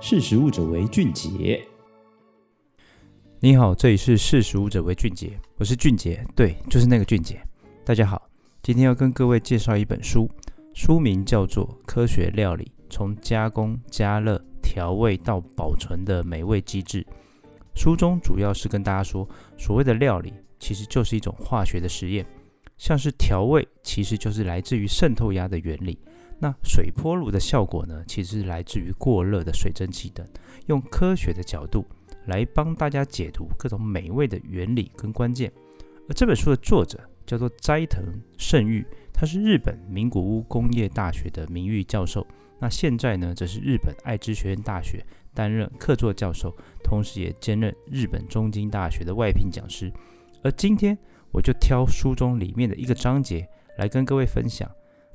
识食物者为俊杰。你好，这里是识食物者为俊杰，我是俊杰，对，就是那个俊杰。大家好，今天要跟各位介绍一本书，书名叫做《科学料理：从加工、加热、调味到保存的美味机制》。书中主要是跟大家说，所谓的料理其实就是一种化学的实验，像是调味，其实就是来自于渗透压的原理。那水波炉的效果呢，其实来自于过热的水蒸气等。用科学的角度来帮大家解读各种美味的原理跟关键。而这本书的作者叫做斋藤胜裕，他是日本名古屋工业大学的名誉教授。那现在呢，则是日本爱知学院大学担任客座教授，同时也兼任日本东京大学的外聘讲师。而今天我就挑书中里面的一个章节来跟各位分享。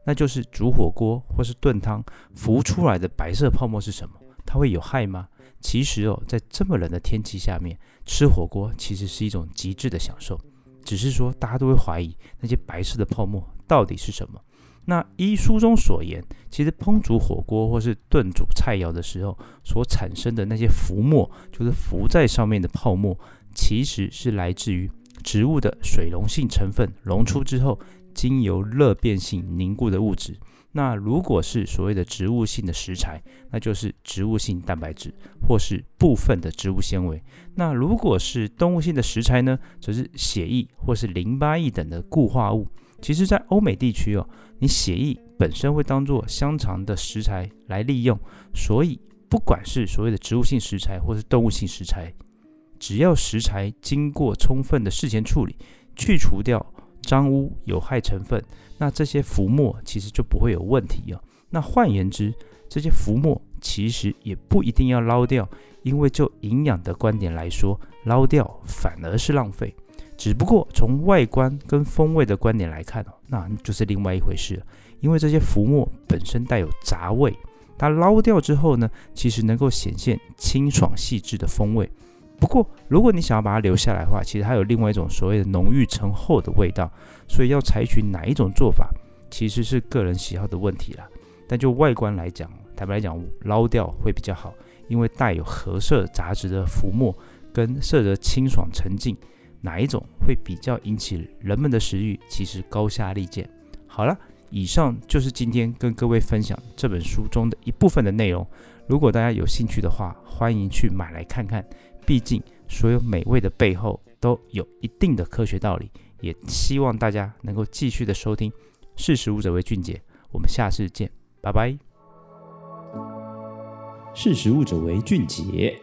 那就是煮火锅或是炖汤浮出来的白色泡沫是什么？它会有害吗？其实哦，在这么冷的天气下面吃火锅其实是一种极致的享受。只是说大家都会怀疑那些白色的泡沫到底是什么？那依书中所言，其实烹煮火锅或是炖煮菜肴的时候所产生的那些浮沫，就是浮在上面的泡沫，其实是来自于植物的水溶性成分溶出之后。经由热变性凝固的物质，那如果是所谓的植物性的食材，那就是植物性蛋白质或是部分的植物纤维。那如果是动物性的食材呢，则是血液或是淋巴液等的固化物。其实，在欧美地区哦，你血液本身会当做香肠的食材来利用，所以不管是所谓的植物性食材或是动物性食材，只要食材经过充分的事前处理，去除掉。脏污、有害成分，那这些浮沫其实就不会有问题哦。那换言之，这些浮沫其实也不一定要捞掉，因为就营养的观点来说，捞掉反而是浪费。只不过从外观跟风味的观点来看哦，那就是另外一回事了。因为这些浮沫本身带有杂味，它捞掉之后呢，其实能够显现清爽细致的风味。不过，如果你想要把它留下来的话，其实还有另外一种所谓的浓郁醇厚的味道，所以要采取哪一种做法，其实是个人喜好的问题啦。但就外观来讲，坦白来讲，捞掉会比较好，因为带有褐色杂质的浮沫跟色泽清爽沉静，哪一种会比较引起人们的食欲，其实高下立见。好了，以上就是今天跟各位分享这本书中的一部分的内容。如果大家有兴趣的话，欢迎去买来看看。毕竟，所有美味的背后都有一定的科学道理。也希望大家能够继续的收听《识时务者为俊杰》，我们下次见，拜拜。识时务者为俊杰。